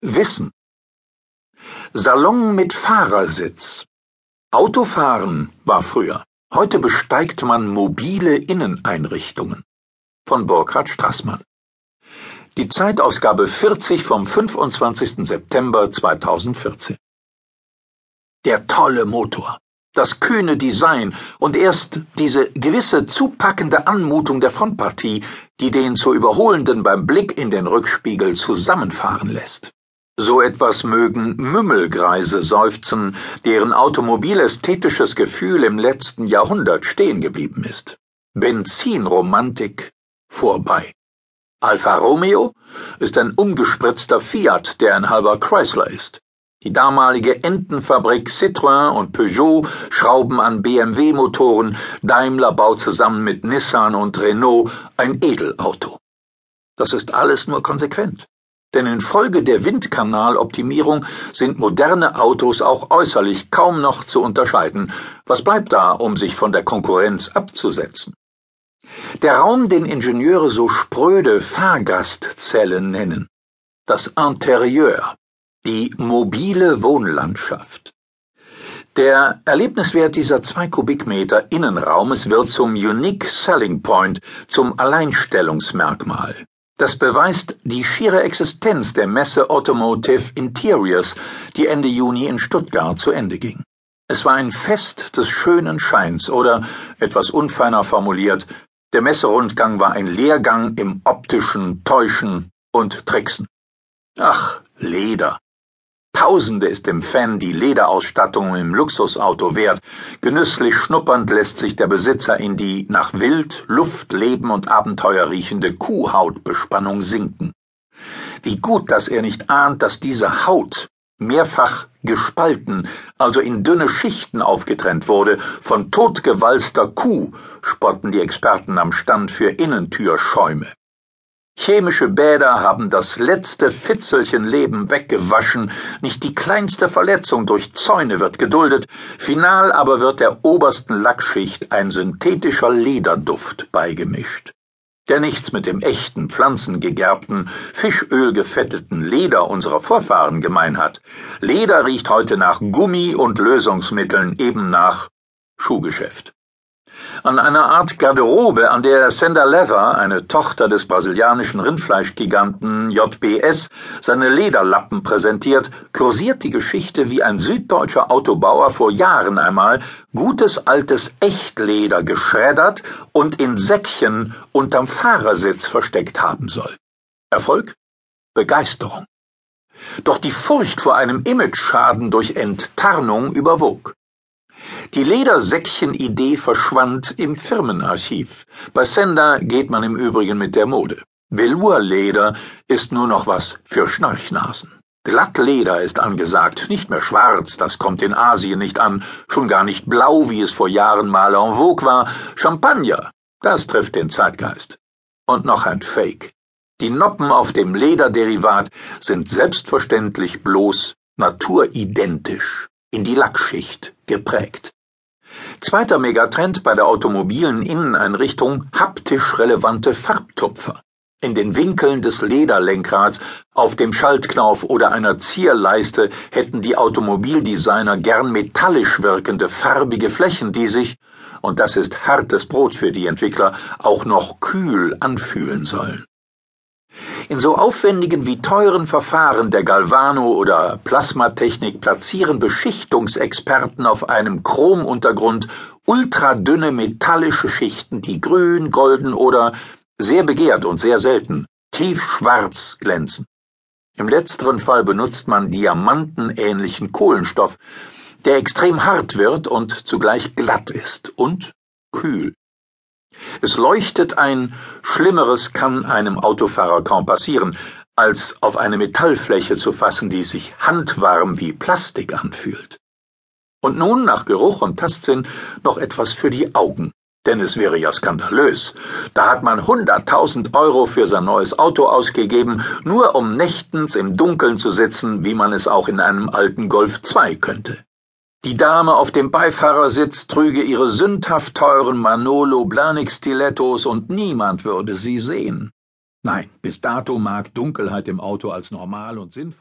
Wissen. Salon mit Fahrersitz. Autofahren war früher. Heute besteigt man mobile Inneneinrichtungen. Von Burkhard Strassmann. Die Zeitausgabe 40 vom 25. September 2014. Der tolle Motor, das kühne Design und erst diese gewisse zupackende Anmutung der Frontpartie, die den zu Überholenden beim Blick in den Rückspiegel zusammenfahren lässt. So etwas mögen Mümmelgreise seufzen, deren automobilästhetisches Gefühl im letzten Jahrhundert stehen geblieben ist. Benzinromantik vorbei. Alfa Romeo ist ein umgespritzter Fiat, der ein halber Chrysler ist. Die damalige Entenfabrik Citroën und Peugeot schrauben an BMW-Motoren, Daimler baut zusammen mit Nissan und Renault ein Edelauto. Das ist alles nur konsequent. Denn infolge der Windkanaloptimierung sind moderne Autos auch äußerlich kaum noch zu unterscheiden. Was bleibt da, um sich von der Konkurrenz abzusetzen? Der Raum, den Ingenieure so spröde Fahrgastzellen nennen, das Interieur, die mobile Wohnlandschaft. Der Erlebniswert dieser zwei Kubikmeter Innenraumes wird zum Unique Selling Point, zum Alleinstellungsmerkmal. Das beweist die schiere Existenz der Messe Automotive Interiors, die Ende Juni in Stuttgart zu Ende ging. Es war ein Fest des schönen Scheins oder, etwas unfeiner formuliert, der Messerundgang war ein Lehrgang im optischen Täuschen und Tricksen. Ach, Leder. Tausende ist dem Fan die Lederausstattung im Luxusauto wert. Genüsslich schnuppernd lässt sich der Besitzer in die nach Wild, Luft, Leben und Abenteuer riechende Kuhhautbespannung sinken. Wie gut, dass er nicht ahnt, dass diese Haut mehrfach gespalten, also in dünne Schichten aufgetrennt wurde, von totgewalzter Kuh, spotten die Experten am Stand für Innentürschäume. Chemische Bäder haben das letzte Fitzelchen Leben weggewaschen, nicht die kleinste Verletzung durch Zäune wird geduldet, final aber wird der obersten Lackschicht ein synthetischer Lederduft beigemischt, der nichts mit dem echten, pflanzengegerbten, fischölgefetteten Leder unserer Vorfahren gemein hat. Leder riecht heute nach Gummi und Lösungsmitteln, eben nach Schuhgeschäft. An einer Art Garderobe, an der Senda Leather, eine Tochter des brasilianischen Rindfleischgiganten JBS, seine Lederlappen präsentiert, kursiert die Geschichte, wie ein süddeutscher Autobauer vor Jahren einmal gutes altes Echtleder geschreddert und in Säckchen unterm Fahrersitz versteckt haben soll. Erfolg? Begeisterung. Doch die Furcht vor einem Imageschaden durch Enttarnung überwog. Die Ledersäckchen-Idee verschwand im Firmenarchiv. Bei Sender geht man im Übrigen mit der Mode. Velourleder ist nur noch was für Schnarchnasen. Glattleder ist angesagt, nicht mehr schwarz, das kommt in Asien nicht an, schon gar nicht blau, wie es vor Jahren mal en vogue war. Champagner, das trifft den Zeitgeist. Und noch ein Fake. Die Noppen auf dem Lederderivat sind selbstverständlich bloß naturidentisch in die Lackschicht geprägt. Zweiter Megatrend bei der automobilen Inneneinrichtung haptisch relevante Farbtupfer. In den Winkeln des Lederlenkrads, auf dem Schaltknauf oder einer Zierleiste hätten die Automobildesigner gern metallisch wirkende farbige Flächen, die sich, und das ist hartes Brot für die Entwickler, auch noch kühl anfühlen sollen. In so aufwendigen wie teuren Verfahren der Galvano- oder Plasmatechnik platzieren Beschichtungsexperten auf einem Chromuntergrund ultradünne metallische Schichten, die grün, golden oder sehr begehrt und sehr selten tiefschwarz glänzen. Im letzteren Fall benutzt man diamantenähnlichen Kohlenstoff, der extrem hart wird und zugleich glatt ist und kühl. Es leuchtet ein, Schlimmeres kann einem Autofahrer kaum passieren, als auf eine Metallfläche zu fassen, die sich handwarm wie Plastik anfühlt. Und nun, nach Geruch und Tastsinn, noch etwas für die Augen. Denn es wäre ja skandalös. Da hat man hunderttausend Euro für sein neues Auto ausgegeben, nur um nächtens im Dunkeln zu sitzen, wie man es auch in einem alten Golf 2 könnte. Die Dame auf dem Beifahrersitz trüge ihre sündhaft teuren Manolo Blahnik Stilettos und niemand würde sie sehen. Nein, bis dato mag Dunkelheit im Auto als normal und sinnvoll